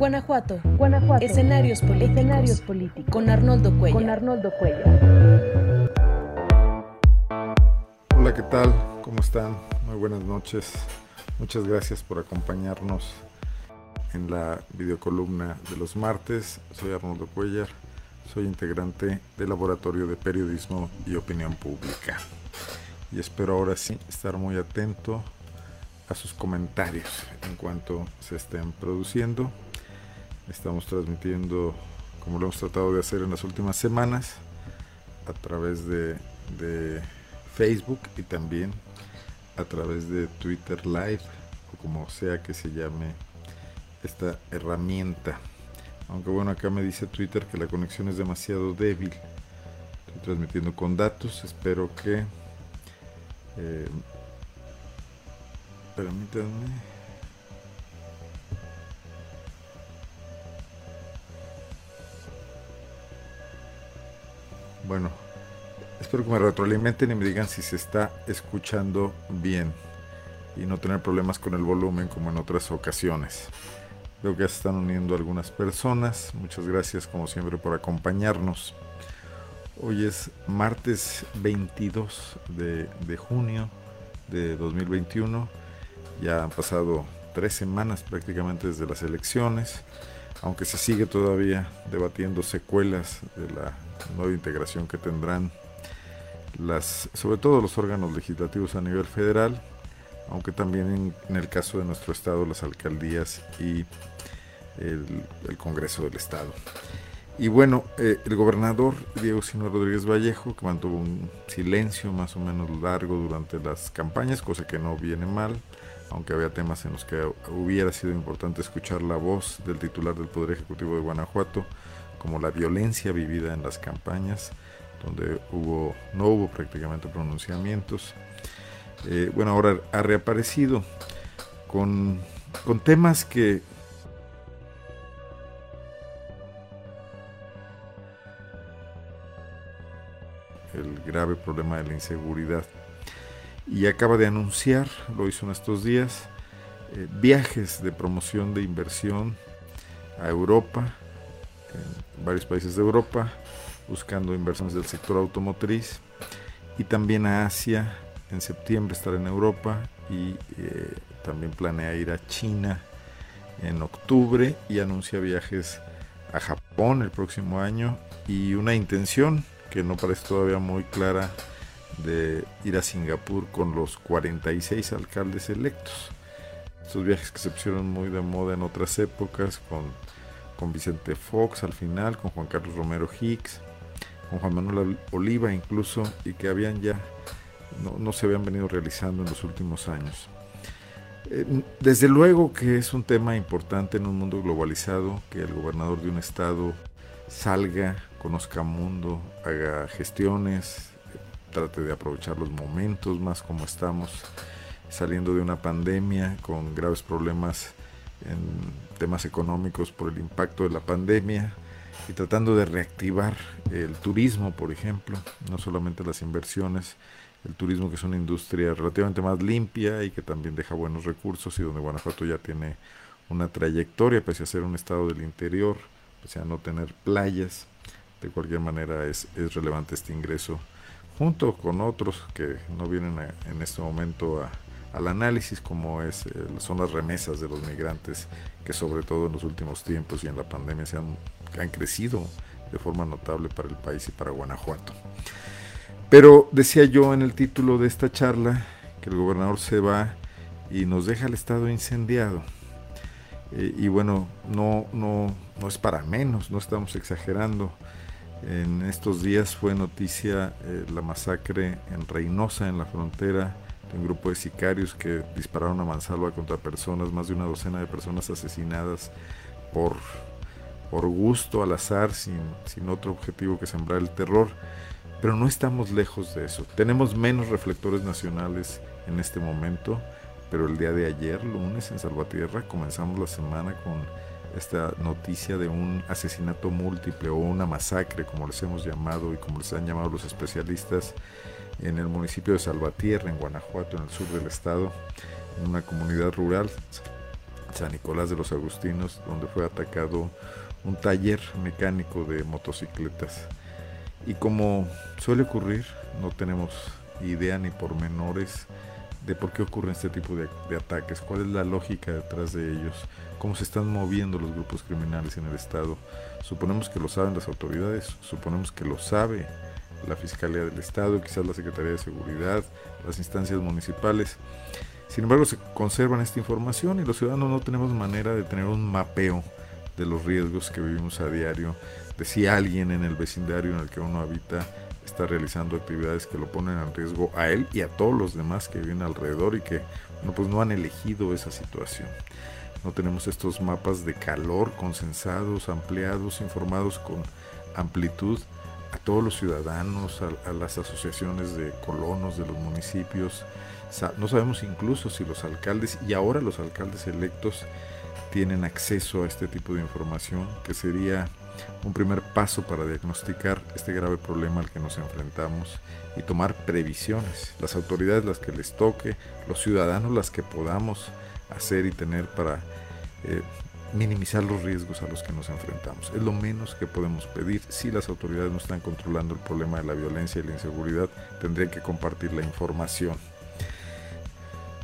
Guanajuato. Guanajuato. Escenarios políticos. Escenarios políticos. Con Arnoldo Cuellar. Con Arnoldo Cuellar. Hola, ¿qué tal? ¿Cómo están? Muy buenas noches. Muchas gracias por acompañarnos en la videocolumna de los martes. Soy Arnoldo Cuellar. Soy integrante del Laboratorio de Periodismo y Opinión Pública. Y espero ahora sí estar muy atento a sus comentarios en cuanto se estén produciendo. Estamos transmitiendo, como lo hemos tratado de hacer en las últimas semanas, a través de, Facebook y también a través de Twitter Live, o como sea que se llame esta herramienta. Aunque bueno, acá me dice Twitter que la conexión es demasiado débil. Estoy transmitiendo con datos, espero que... Eh, permítanme. Bueno, espero que me retroalimenten y me digan si se está escuchando bien y no tener problemas con el volumen como en otras ocasiones. Veo que ya se están uniendo algunas personas. Muchas gracias como siempre por acompañarnos. Hoy es martes 22 de, de junio de 2021 ya han pasado tres semanas prácticamente desde las elecciones, aunque se sigue todavía debatiendo secuelas de la nueva integración que tendrán las, sobre todo los órganos legislativos a nivel federal, aunque también en, el caso de nuestro estado las alcaldías y el, el Congreso del Estado. Y bueno, eh, el gobernador Diego Sino Rodríguez Vallejo, que mantuvo un silencio más o menos largo durante las campañas, cosa que no viene mal, aunque había temas en los que hubiera sido importante escuchar la voz del titular del Poder Ejecutivo de Guanajuato, como la violencia vivida en las campañas, donde hubo, no hubo prácticamente pronunciamientos. Eh, bueno, ahora ha reaparecido con, con temas que el grave problema de la inseguridad y acaba de anunciar, lo hizo en estos días, eh, viajes de promoción de inversión a Europa, varios países de Europa, buscando inversiones del sector automotriz y también a Asia, en septiembre estar en Europa y eh, también planea ir a China en octubre y anuncia viajes a Japón el próximo año y una intención que no parece todavía muy clara de ir a Singapur con los 46 alcaldes electos. Estos viajes que se pusieron muy de moda en otras épocas, con, con Vicente Fox al final, con Juan Carlos Romero Hicks, con Juan Manuel Oliva incluso, y que habían ya, no, no se habían venido realizando en los últimos años. Eh, desde luego que es un tema importante en un mundo globalizado, que el gobernador de un estado salga, conozca mundo, haga gestiones, trate de aprovechar los momentos más como estamos saliendo de una pandemia con graves problemas en temas económicos por el impacto de la pandemia y tratando de reactivar el turismo, por ejemplo, no solamente las inversiones, el turismo que es una industria relativamente más limpia y que también deja buenos recursos y donde Guanajuato ya tiene una trayectoria, pese a ser un estado del interior, pese a no tener playas, de cualquier manera es, es relevante este ingreso junto con otros que no vienen a, en este momento a, al análisis como es, eh, son las remesas de los migrantes que sobre todo en los últimos tiempos y en la pandemia se han, han crecido de forma notable para el país y para Guanajuato. Pero decía yo en el título de esta charla que el gobernador se va y nos deja el estado incendiado. Eh, y bueno, no, no, no es para menos, no estamos exagerando. En estos días fue noticia eh, la masacre en Reynosa, en la frontera, un grupo de sicarios que dispararon a mansalva contra personas, más de una docena de personas asesinadas por, por gusto, al azar, sin, sin otro objetivo que sembrar el terror. Pero no estamos lejos de eso. Tenemos menos reflectores nacionales en este momento, pero el día de ayer, lunes, en Salvatierra, comenzamos la semana con esta noticia de un asesinato múltiple o una masacre, como les hemos llamado y como les han llamado los especialistas, en el municipio de Salvatierra, en Guanajuato, en el sur del estado, en una comunidad rural. San Nicolás de los Agustinos, donde fue atacado un taller mecánico de motocicletas. Y como suele ocurrir, no tenemos idea ni pormenores de por qué ocurren este tipo de, de, ataques, cuál es la lógica detrás de ellos, cómo se están moviendo los grupos criminales en el Estado. Suponemos que lo saben las autoridades, suponemos que lo sabe la Fiscalía del Estado, quizás la Secretaría de Seguridad, las instancias municipales. Sin embargo, se conservan esta información y los ciudadanos no tenemos manera de tener un mapeo de los riesgos que vivimos a diario, de si alguien en el vecindario en el que uno habita está realizando actividades que lo ponen en riesgo a él y a todos los demás que viven alrededor y que no, pues no han elegido esa situación. No tenemos estos mapas de calor consensados, ampliados, informados con amplitud todos los ciudadanos, a, las asociaciones de colonos de los municipios. No sabemos incluso si los alcaldes y ahora los alcaldes electos tienen acceso a este tipo de información, que sería un primer paso para diagnosticar este grave problema al que nos enfrentamos y tomar previsiones. Las autoridades las que les toque, los ciudadanos las que podamos hacer y tener para eh, minimizar los riesgos a los que nos enfrentamos. Es lo menos que podemos pedir. Si las autoridades no están controlando el problema de la violencia y la inseguridad, tendrían que compartir la información.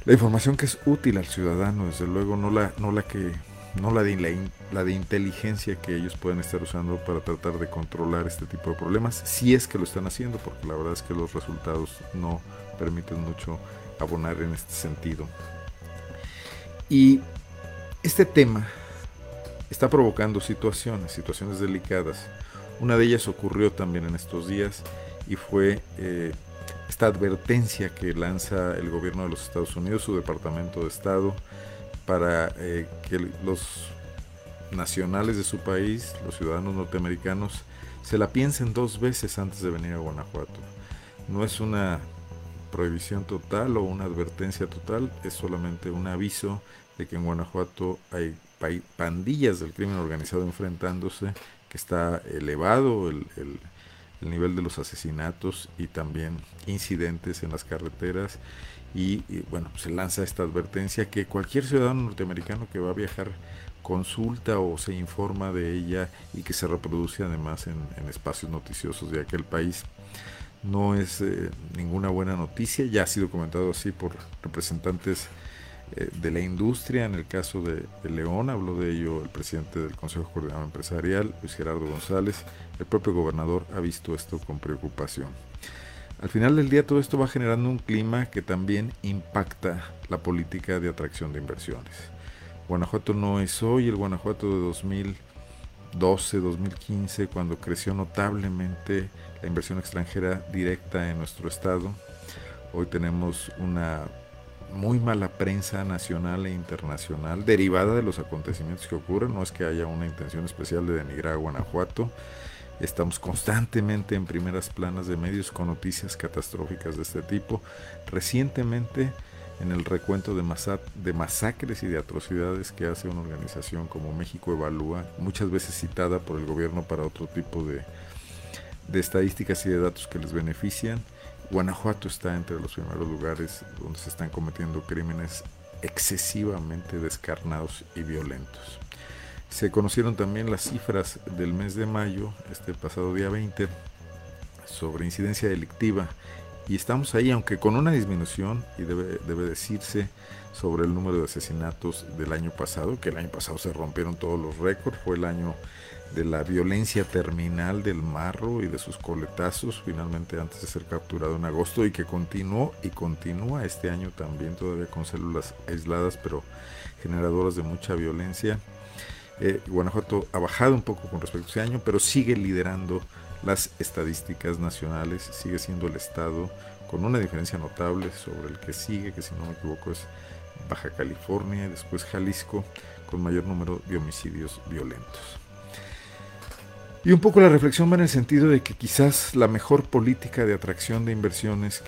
La información que es útil al ciudadano, desde luego, no la, no la que no la de, la, la, de inteligencia que ellos pueden estar usando para tratar de controlar este tipo de problemas, si es que lo están haciendo, porque la verdad es que los resultados no permiten mucho abonar en este sentido. Y este tema está provocando situaciones, situaciones delicadas. Una de ellas ocurrió también en estos días y fue eh, esta advertencia que lanza el gobierno de los Estados Unidos, su Departamento de Estado, para eh, que los nacionales de su país, los ciudadanos norteamericanos, se la piensen dos veces antes de venir a Guanajuato. No es una prohibición total o una advertencia total, es solamente un aviso de que en Guanajuato hay pandillas del crimen organizado enfrentándose, que está elevado el, el, el nivel de los asesinatos y también incidentes en las carreteras y, bueno, se lanza esta advertencia que cualquier ciudadano norteamericano que va a viajar consulta o se informa de ella y que se reproduce además en, en espacios noticiosos de aquel país. No es eh, ninguna buena noticia, ya ha sido comentado así por representantes eh, de la industria, en el caso de, León, habló de ello el presidente del Consejo Coordinador Empresarial, Luis Gerardo González, el propio gobernador ha visto esto con preocupación. Al final del día todo esto va generando un clima que también impacta la política de atracción de inversiones. Guanajuato no es hoy el Guanajuato de 2012, 2015, cuando creció notablemente la inversión extranjera directa en nuestro estado. Hoy tenemos una muy mala prensa nacional e internacional derivada de los acontecimientos que ocurren. No es que haya una intención especial de denigrar a Guanajuato. Estamos constantemente en primeras planas de medios con noticias catastróficas de este tipo. Recientemente, en el recuento de, de masacres y de atrocidades que hace una organización como México Evalúa, muchas veces citada por el gobierno para otro tipo de estadísticas y de datos que les benefician, Guanajuato está entre los primeros lugares donde se están cometiendo crímenes excesivamente descarnados y violentos. Se conocieron también las cifras del mes de mayo, este pasado día 20, sobre incidencia delictiva y estamos ahí, aunque con una disminución, y debe, debe decirse, sobre el número de asesinatos del año pasado, que el año pasado se rompieron todos los récords, fue el año de la violencia terminal del marro y de sus coletazos, finalmente antes de ser capturado en agosto, y que continuó y continúa este año también, todavía con células aisladas, pero generadoras de mucha violencia. Eh, Guanajuato ha bajado un poco con respecto a ese año, pero sigue liderando las estadísticas nacionales, sigue siendo el estado con una diferencia notable sobre el que sigue, que si no me equivoco es Baja California y después Jalisco, con mayor número de homicidios violentos. Y un poco la reflexión va en el sentido de que quizás la mejor política de atracción de inversiones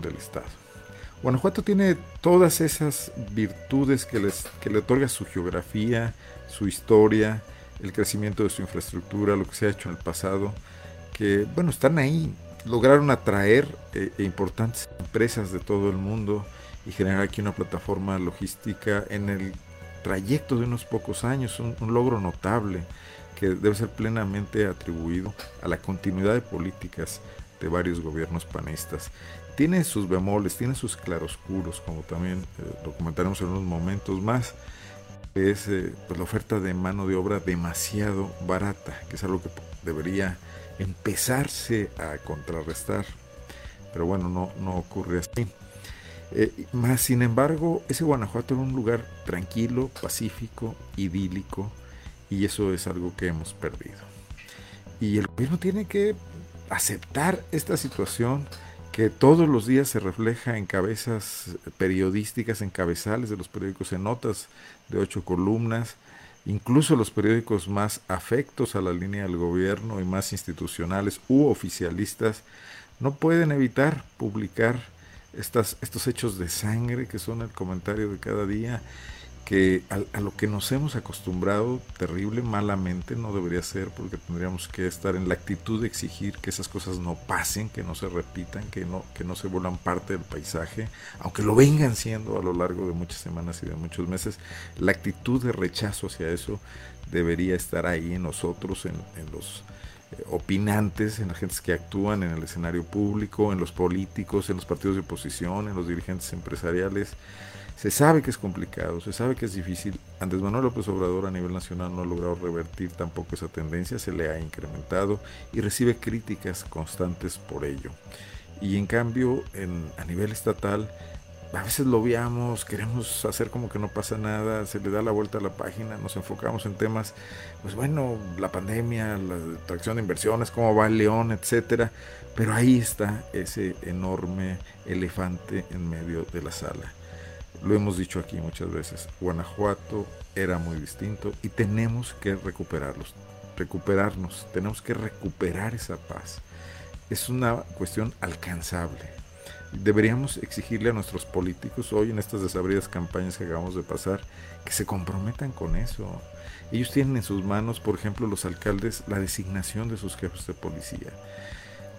del Estado. Guanajuato tiene todas esas virtudes que, les, que le otorga su geografía, su historia, el crecimiento de su infraestructura, lo que se ha hecho en el pasado, que bueno, están ahí, lograron atraer eh, importantes empresas de todo el mundo y generar aquí una plataforma logística en el trayecto de unos pocos años, un, logro notable que debe ser plenamente atribuido a la continuidad de políticas de varios gobiernos panistas. Tiene sus bemoles, tiene sus claroscuros, como también eh, lo comentaremos en unos momentos más, es eh, pues la oferta de mano de obra demasiado barata, que es algo que debería empezarse a contrarrestar. Pero bueno, no, no ocurre así. Eh, más sin embargo, ese Guanajuato era un lugar tranquilo, pacífico, idílico, y eso es algo que hemos perdido. Y el gobierno tiene que aceptar esta situación que todos los días se refleja en cabezas periodísticas, en cabezales de los periódicos, en notas de ocho columnas, incluso los periódicos más afectos a la línea del gobierno y más institucionales u oficialistas, no pueden evitar publicar estas, estos hechos de sangre que son el comentario de cada día que a, lo que nos hemos acostumbrado terrible, malamente, no debería ser, porque tendríamos que estar en la actitud de exigir que esas cosas no pasen, que no se repitan, que no, que no se vuelvan parte del paisaje, aunque lo vengan siendo a lo largo de muchas semanas y de muchos meses, la actitud de rechazo hacia eso debería estar ahí en nosotros, en, los opinantes, en las gentes que actúan en el escenario público, en los políticos, en los partidos de oposición, en los dirigentes empresariales. Se sabe que es complicado, se sabe que es difícil. Andrés Manuel López Obrador a nivel nacional no ha logrado revertir tampoco esa tendencia, se le ha incrementado y recibe críticas constantes por ello. Y en cambio, a nivel estatal, a veces lo veamos, queremos hacer como que no pasa nada, se le da la vuelta a la página, nos enfocamos en temas, pues bueno, la pandemia, la atracción de inversiones, cómo va el león, etcétera, pero ahí está ese enorme elefante en medio de la sala lo hemos dicho aquí muchas veces, Guanajuato era muy distinto y tenemos que recuperarlos, recuperarnos, tenemos que recuperar esa paz. Es una cuestión alcanzable. Deberíamos exigirle a nuestros políticos hoy en estas desabridas campañas que acabamos de pasar que se comprometan con eso. Ellos tienen en sus manos, por ejemplo, los alcaldes, la designación de sus jefes de policía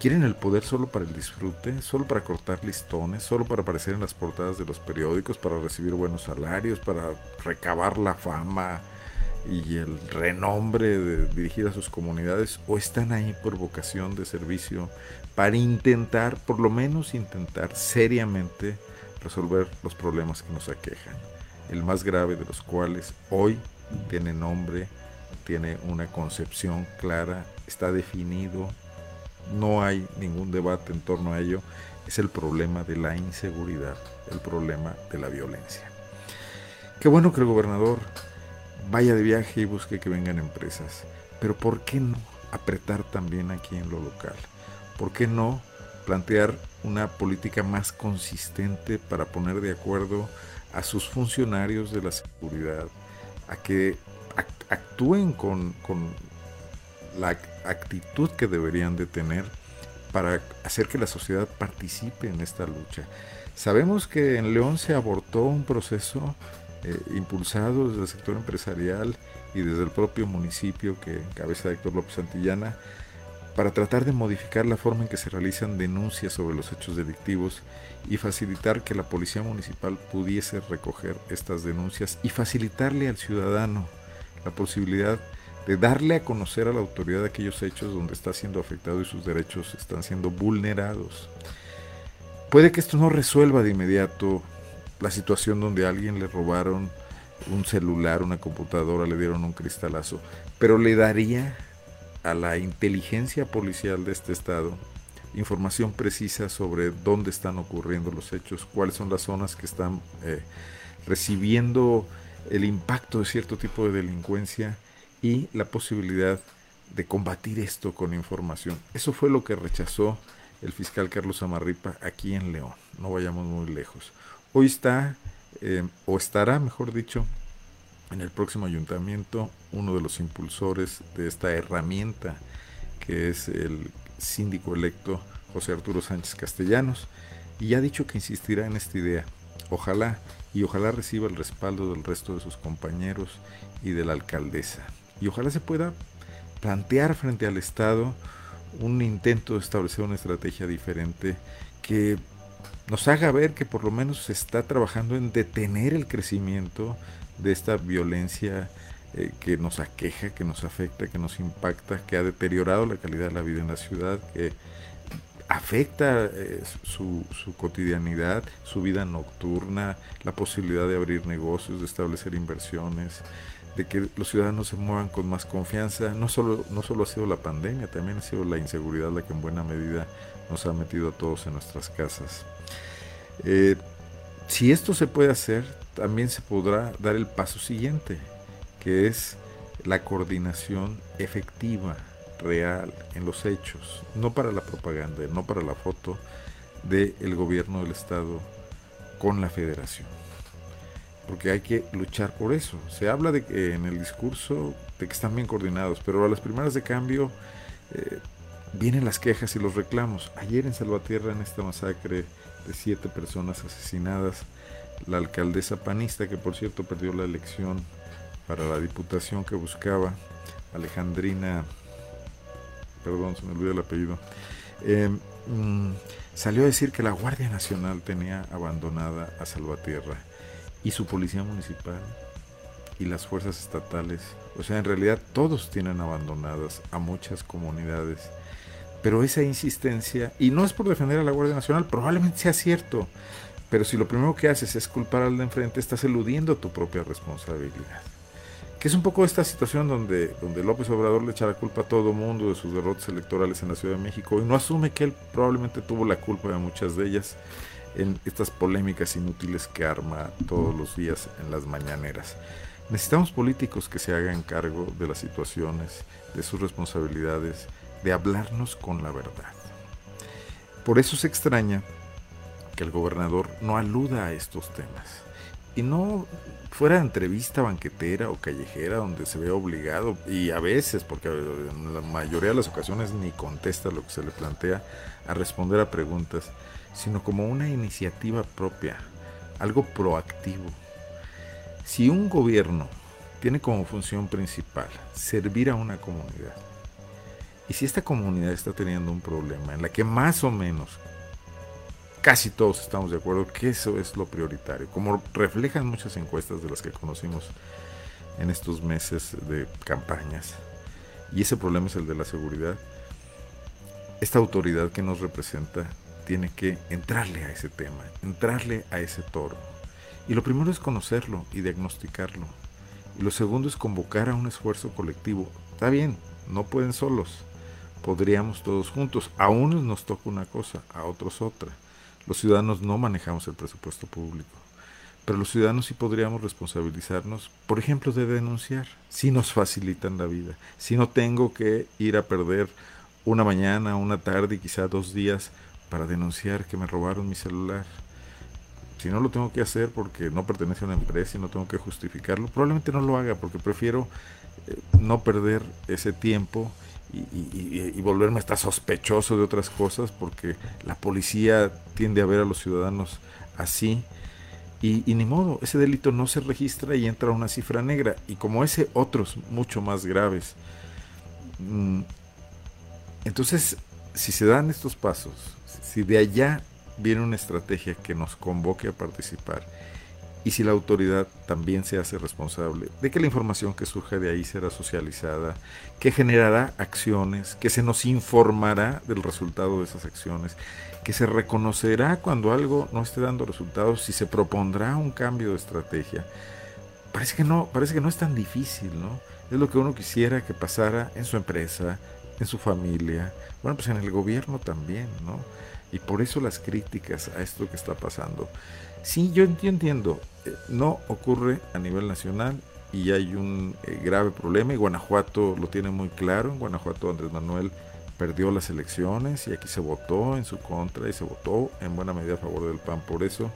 quieren el poder solo para el disfrute, solo para cortar listones, solo para aparecer en las portadas de los periódicos, para recibir buenos salarios, para recabar la fama y el renombre de dirigir a sus comunidades, o están ahí por vocación de servicio para intentar, por lo menos intentar seriamente resolver los problemas que nos aquejan, el más grave de los cuales hoy tiene nombre, tiene una concepción clara, está definido, no hay ningún debate en torno a ello, es el problema de la inseguridad, el problema de la violencia. Qué bueno que el gobernador vaya de viaje y busque que vengan empresas, pero ¿por qué no apretar también aquí en lo local? ¿Por qué no plantear una política más consistente para poner de acuerdo a sus funcionarios de la seguridad, a que actúen con, la actitud que deberían de tener para hacer que la sociedad participe en esta lucha. Sabemos que en León se abortó un proceso eh, impulsado desde el sector empresarial y desde el propio municipio que encabeza Héctor López Santillana para tratar de modificar la forma en que se realizan denuncias sobre los hechos delictivos y facilitar que la policía municipal pudiese recoger estas denuncias y facilitarle al ciudadano la posibilidad de darle a conocer a la autoridad aquellos hechos donde está siendo afectado y sus derechos están siendo vulnerados. Puede que esto no resuelva de inmediato la situación donde a alguien le robaron un celular, una computadora, le dieron un cristalazo, pero le daría a la inteligencia policial de este estado información precisa sobre dónde están ocurriendo los hechos, cuáles son las zonas que están eh, recibiendo el impacto de cierto tipo de delincuencia y la posibilidad de combatir esto con información. Eso fue lo que rechazó el fiscal Carlos Amarripa aquí en León. No vayamos muy lejos. Hoy está, eh, o estará, mejor dicho, en el próximo ayuntamiento uno de los impulsores de esta herramienta que es el síndico electo José Arturo Sánchez Castellanos y ha dicho que insistirá en esta idea. Ojalá y ojalá reciba el respaldo del resto de sus compañeros y de la alcaldesa y ojalá se pueda plantear frente al Estado un intento de establecer una estrategia diferente que nos haga ver que por lo menos se está trabajando en detener el crecimiento de esta violencia eh, que nos aqueja, que nos afecta, que nos impacta, que ha deteriorado la calidad de la vida en la ciudad, que afecta eh, su, su, cotidianidad, su vida nocturna, la posibilidad de abrir negocios, de establecer inversiones, de que los ciudadanos se muevan con más confianza. No solo, no solo ha sido la pandemia, también ha sido la inseguridad la que en buena medida nos ha metido a todos en nuestras casas. Eh, si esto se puede hacer, también se podrá dar el paso siguiente, que es la coordinación efectiva, real, en los hechos, no para la propaganda, no para la foto del gobierno del Estado con la federación. Porque hay que luchar por eso. Se habla de que en el discurso de que están bien coordinados, pero a las primeras de cambio eh, vienen las quejas y los reclamos. Ayer en Salvatierra, en esta masacre de siete personas asesinadas, la alcaldesa panista, que por cierto perdió la elección para la diputación que buscaba, Alejandrina, perdón, se me olvidó el apellido, eh, mm, salió a decir que la Guardia Nacional tenía abandonada a Salvatierra y su policía municipal y las fuerzas estatales. O sea, en realidad todos tienen abandonadas a muchas comunidades. Pero esa insistencia, y no es por defender a la Guardia Nacional, probablemente sea cierto, pero si lo primero que haces es culpar al de enfrente, estás eludiendo tu propia responsabilidad. Que es un poco esta situación donde, donde López Obrador le echa la culpa a todo mundo de sus derrotas electorales en la Ciudad de México y no asume que él probablemente tuvo la culpa de muchas de ellas en estas polémicas inútiles que arma todos los días en las mañaneras. Necesitamos políticos que se hagan cargo de las situaciones, de sus responsabilidades, de hablarnos con la verdad. Por eso se extraña que el gobernador no aluda a estos temas. Y no fuera entrevista banquetera o callejera donde se ve obligado, y a veces, porque en la mayoría de las ocasiones ni contesta lo que se le plantea, a responder a preguntas, sino como una iniciativa propia, algo proactivo. Si un gobierno tiene como función principal servir a una comunidad, y si esta comunidad está teniendo un problema en la que más o menos casi todos estamos de acuerdo que eso es lo prioritario, como reflejan muchas encuestas de las que conocimos en estos meses de campañas, y ese problema es el de la seguridad, esta autoridad que nos representa tiene que entrarle a ese tema, entrarle a ese toro. Y lo primero es conocerlo y diagnosticarlo. Y lo segundo es convocar a un esfuerzo colectivo. Está bien, no pueden solos. Podríamos todos juntos. A unos nos toca una cosa, a otros otra. Los ciudadanos no manejamos el presupuesto público, pero los ciudadanos sí podríamos responsabilizarnos, por ejemplo, de denunciar, si nos facilitan la vida, si no tengo que ir a perder una mañana, una tarde y quizá dos días para denunciar que me robaron mi celular. Si no lo tengo que hacer porque no pertenece a una empresa y no tengo que justificarlo, probablemente no lo haga porque prefiero eh, no perder ese tiempo y, volverme hasta sospechoso de otras cosas porque la policía tiende a ver a los ciudadanos así. Y, ni modo, ese delito no se registra y entra una cifra negra. Y como ese otros mucho más graves. Mm, entonces, si se dan estos pasos, si de allá viene una estrategia que nos convoque a participar y si la autoridad también se hace responsable de que la información que surge de ahí será socializada, que generará acciones, que se nos informará del resultado de esas acciones, que se reconocerá cuando algo no esté dando resultados, si se propondrá un cambio de estrategia. Parece que no, parece que no es tan difícil, ¿no? Es lo que uno quisiera que pasara en su empresa, en su familia, bueno, pues en el gobierno también, ¿no? Y por eso las críticas a esto que está pasando. Sí, yo, entiendo, eh, no ocurre a nivel nacional y hay un eh, grave problema y Guanajuato lo tiene muy claro. En Guanajuato Andrés Manuel perdió las elecciones y aquí se votó en su contra y se votó en buena medida a favor del PAN por eso.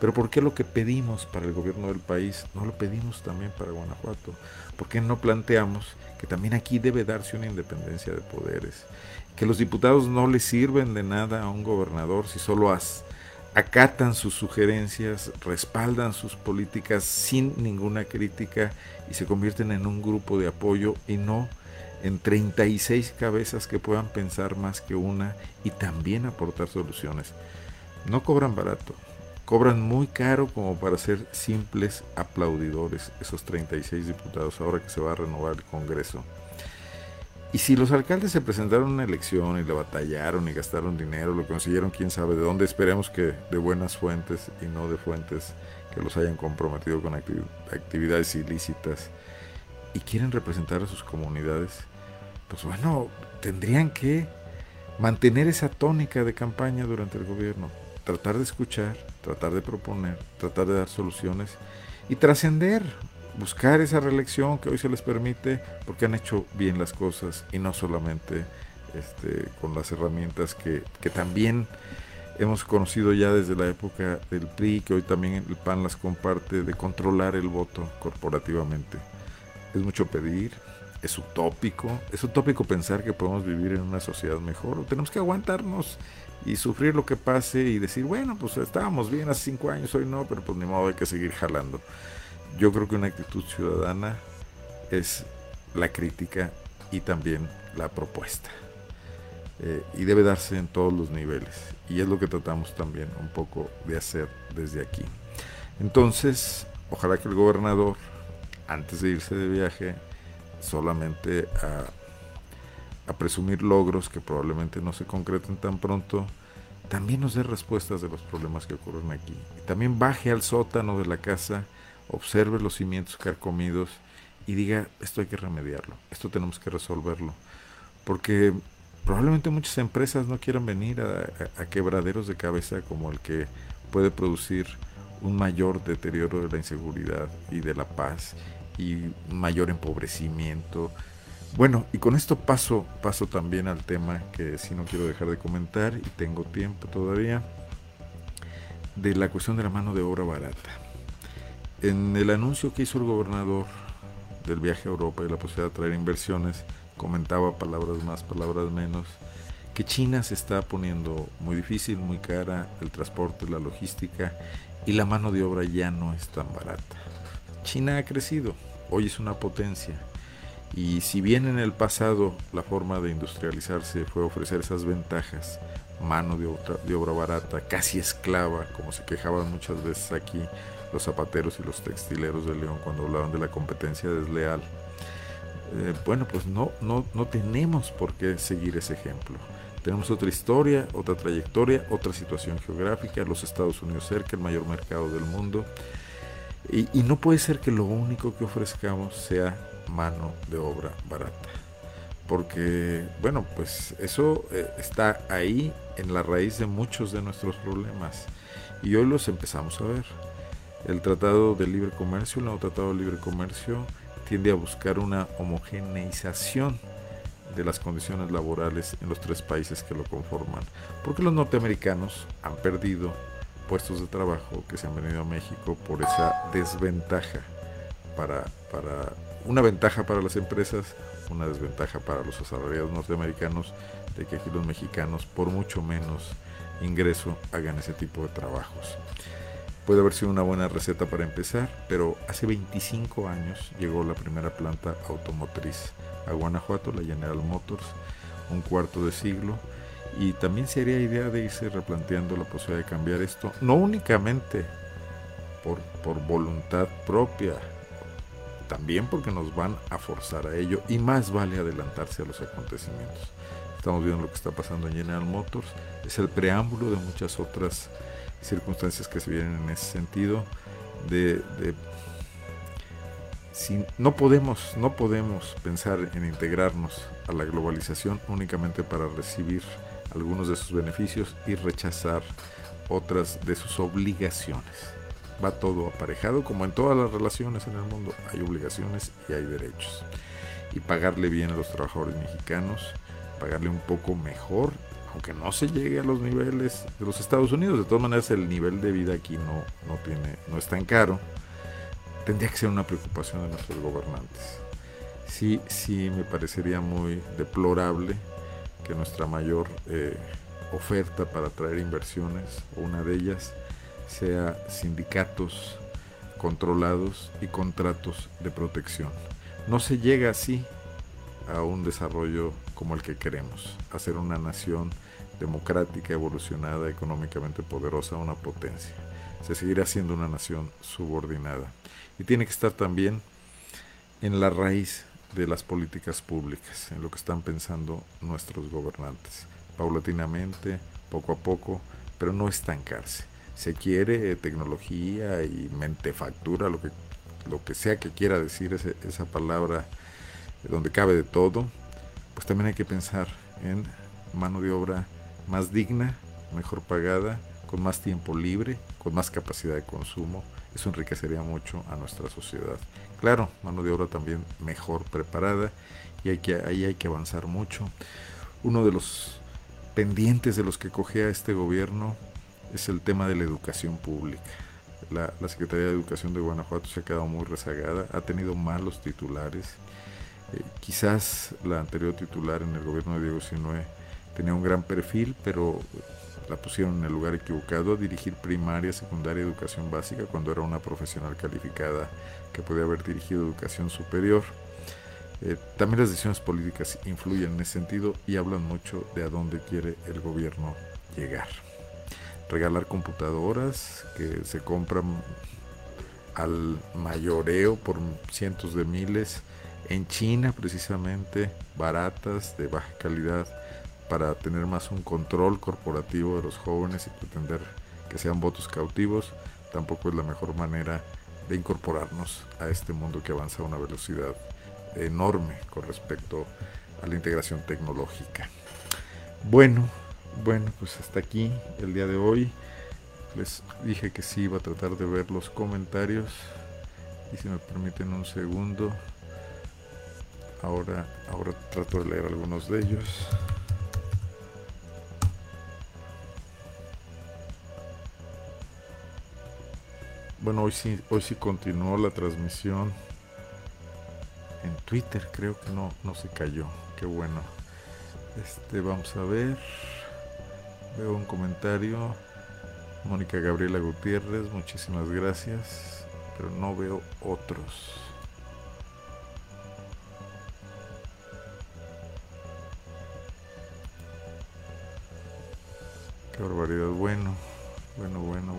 Pero ¿por qué lo que pedimos para el gobierno del país no lo pedimos también para Guanajuato? ¿Por qué no planteamos que también aquí debe darse una independencia de poderes? Que los diputados no le sirven de nada a un gobernador si solo has acatan sus sugerencias, respaldan sus políticas sin ninguna crítica y se convierten en un grupo de apoyo y no en 36 cabezas que puedan pensar más que una y también aportar soluciones. no cobran barato, cobran muy caro como para ser simples aplaudidores, esos 36 diputados, ahora que se va a renovar el Congreso. Y si los alcaldes se presentaron a una elección y la batallaron y gastaron dinero, lo consiguieron quién sabe de dónde, esperemos que de buenas fuentes y no de fuentes que los hayan comprometido con actividades ilícitas y quieren representar a sus comunidades, pues bueno, tendrían que mantener esa tónica de campaña durante el gobierno, tratar de escuchar, tratar de proponer, tratar de dar soluciones y trascender, buscar esa reelección que hoy se les permite porque han hecho bien las cosas y no solamente este, con las herramientas que, que también hemos conocido ya desde la época del PRI, que hoy también el PAN las comparte, de controlar el voto corporativamente. Es mucho pedir, es utópico, es utópico pensar que podemos vivir en una sociedad mejor, tenemos que aguantarnos y sufrir lo que pase y decir, bueno, pues estábamos bien hace cinco años, hoy no, pero pues ni modo hay que seguir jalando. Yo creo que una actitud ciudadana es la crítica y también la propuesta. Eh, y debe darse en todos los niveles. Y es lo que tratamos también un poco de hacer desde aquí. Entonces, ojalá que el gobernador, antes de irse de viaje, solamente a presumir logros que probablemente no se concreten tan pronto, también nos dé respuestas de los problemas que ocurren aquí. También baje al sótano de la casa, observe los cimientos carcomidos y diga, esto hay que remediarlo, esto tenemos que resolverlo. Porque probablemente muchas empresas no quieran venir a, quebraderos de cabeza como el que puede producir un mayor deterioro de la inseguridad y de la paz y mayor empobrecimiento bueno, y con esto paso, paso también al tema que si no quiero dejar de comentar y tengo tiempo todavía, de la cuestión de la mano de obra barata. En el anuncio que hizo el gobernador del viaje a Europa y la posibilidad de traer inversiones, comentaba palabras más, palabras menos, que China se está poniendo muy difícil, muy cara, el transporte, la logística y la mano de obra ya no es tan barata. China ha crecido, hoy es una potencia y si bien en el pasado la forma de industrializarse fue ofrecer esas ventajas, mano de obra, de obra barata, casi esclava, como se quejaban muchas veces aquí los zapateros y los textileros de León cuando hablaban de la competencia desleal, eh, bueno, pues no, no, no tenemos por qué seguir ese ejemplo. Tenemos otra historia, otra trayectoria, otra situación geográfica, los Estados Unidos cerca, el mayor mercado del mundo. Y, no puede ser que lo único que ofrezcamos sea mano de obra barata. Porque, bueno, pues eso eh, está ahí en la raíz de muchos de nuestros problemas. Y hoy los empezamos a ver. El Tratado de Libre Comercio, el nuevo Tratado de Libre Comercio, tiende a buscar una homogeneización de las condiciones laborales en los tres países que lo conforman. Porque los norteamericanos han perdido puestos de trabajo que se han venido a México por esa desventaja para, para una ventaja para las empresas, una desventaja para los asalariados norteamericanos de que aquí los mexicanos por mucho menos ingreso hagan ese tipo de trabajos. Puede haber sido una buena receta para empezar, pero hace 25 años llegó la primera planta automotriz a Guanajuato, la General Motors, un cuarto de siglo, y también sería idea de irse replanteando la posibilidad de cambiar esto, no únicamente por, por voluntad propia también porque nos van a forzar a ello y más vale adelantarse a los acontecimientos. Estamos viendo lo que está pasando en General Motors, es el preámbulo de muchas otras circunstancias que se vienen en ese sentido de, si no podemos no podemos pensar en integrarnos a la globalización únicamente para recibir algunos de sus beneficios y rechazar otras de sus obligaciones va todo aparejado, como en todas las relaciones en el mundo, hay obligaciones y hay derechos. Y pagarle bien a los trabajadores mexicanos, pagarle un poco mejor, aunque no se llegue a los niveles de los Estados Unidos, de todas maneras el nivel de vida aquí no, no, tiene, no es tan caro, tendría que ser una preocupación de nuestros gobernantes. Sí, sí me parecería muy deplorable que nuestra mayor eh, oferta para traer inversiones, una de ellas, sea sindicatos controlados y contratos de protección. No se llega así a un desarrollo como el que queremos, a ser una nación democrática, evolucionada, económicamente poderosa, una potencia. Se seguirá siendo una nación subordinada. Y tiene que estar también en la raíz de las políticas públicas, en lo que están pensando nuestros gobernantes. Paulatinamente, poco a poco, pero no estancarse. Se quiere tecnología y mentefactura, lo que, lo que sea que quiera decir esa palabra donde cabe de todo, pues también hay que pensar en mano de obra más digna, mejor pagada, con más tiempo libre, con más capacidad de consumo. Eso enriquecería mucho a nuestra sociedad. Claro, mano de obra también mejor preparada y hay que, ahí hay que avanzar mucho. Uno de los pendientes de los que cogea este gobierno es el tema de la educación pública. La, Secretaría de Educación de Guanajuato se ha quedado muy rezagada, ha tenido malos titulares. Eh, quizás la anterior titular en el gobierno de Diego Sinue tenía un gran perfil, pero la pusieron en el lugar equivocado a dirigir primaria, secundaria, educación básica, cuando era una profesional calificada que podía haber dirigido educación superior. Eh, también las decisiones políticas influyen en ese sentido y hablan mucho de a dónde quiere el gobierno llegar. Regalar computadoras que se compran al mayoreo por cientos de miles en China precisamente, baratas, de baja calidad, para tener más un control corporativo de los jóvenes y pretender que sean votos cautivos, tampoco es la mejor manera de incorporarnos a este mundo que avanza a una velocidad enorme con respecto a la integración tecnológica. Bueno, bueno, pues hasta aquí el día de hoy. Les dije que sí iba a tratar de ver los comentarios y si me permiten un segundo, ahora, ahora trato de leer algunos de ellos. Bueno, hoy sí, hoy sí continuó la transmisión en Twitter, creo que no, no se cayó. Qué bueno. Este, vamos a ver. Veo un comentario. Mónica Gabriela Gutiérrez, muchísimas gracias. Pero no veo otros. Qué barbaridad. Bueno, bueno, bueno,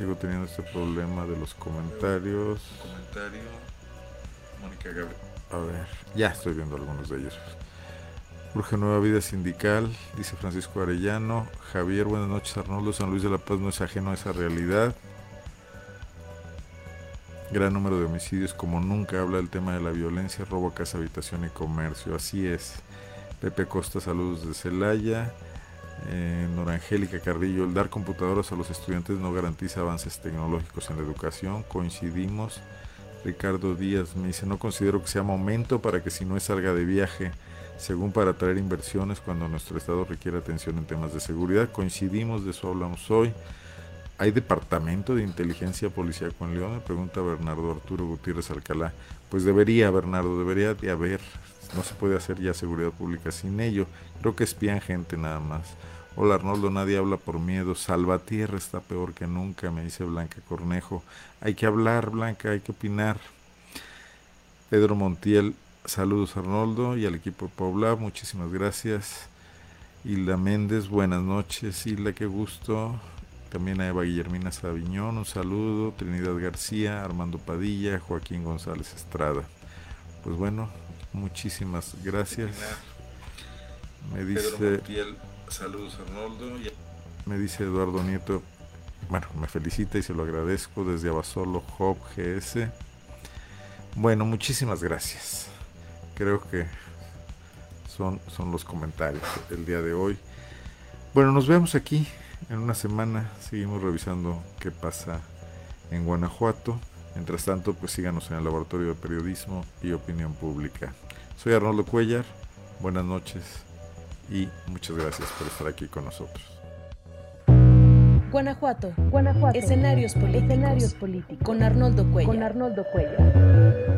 Sigo teniendo este problema de los comentarios. Comentario. Mónica Gabriel. A ver, ya estoy viendo algunos de ellos. Urge Nueva Vida Sindical, dice Francisco Arellano. Javier, buenas noches Arnoldo. San Luis de la Paz no es ajeno a esa realidad. Gran número de homicidios, como nunca habla del tema de la violencia, robo a casa, habitación y comercio. Así es. Pepe Costa, saludos de Celaya. Eh, Nora Angélica Carrillo, el dar computadoras a los estudiantes no garantiza avances tecnológicos en la educación. Coincidimos. Ricardo Díaz me dice, no considero que sea momento para que si no salga de viaje, según para traer inversiones cuando nuestro Estado requiere atención en temas de seguridad. Coincidimos, de eso hablamos hoy. ¿Hay departamento de inteligencia policial con León? Pregunta Bernardo Arturo Gutiérrez Alcalá. Pues debería, Bernardo, debería de haber. No se puede hacer ya seguridad pública sin ello. Creo que espían gente nada más. Hola Arnoldo, nadie habla por miedo. Salvatierra está peor que nunca, me dice Blanca Cornejo. Hay que hablar, Blanca, hay que opinar. Pedro Montiel, saludos Arnoldo y al equipo de Paula, muchísimas gracias. Hilda Méndez, buenas noches. Hilda, qué gusto. También a Eva Guillermina Sabiñón, un saludo. Trinidad García, Armando Padilla, Joaquín González Estrada. Pues bueno, muchísimas gracias. Me dice. Saludos Arnoldo. Me dice Eduardo Nieto, bueno, me felicita y se lo agradezco desde Abasolo Job GS. Bueno, muchísimas gracias. Creo que son, son los comentarios del día de hoy. Bueno, nos vemos aquí en una semana. Seguimos revisando qué pasa en Guanajuato. Mientras tanto, pues síganos en el Laboratorio de Periodismo y Opinión Pública. Soy Arnoldo Cuellar. Buenas noches y muchas gracias por estar aquí con nosotros. Guanajuato, Guanajuato. Escenarios políticos. Escenarios políticos. Con Arnoldo Cuellar. Con Arnoldo Cuellar.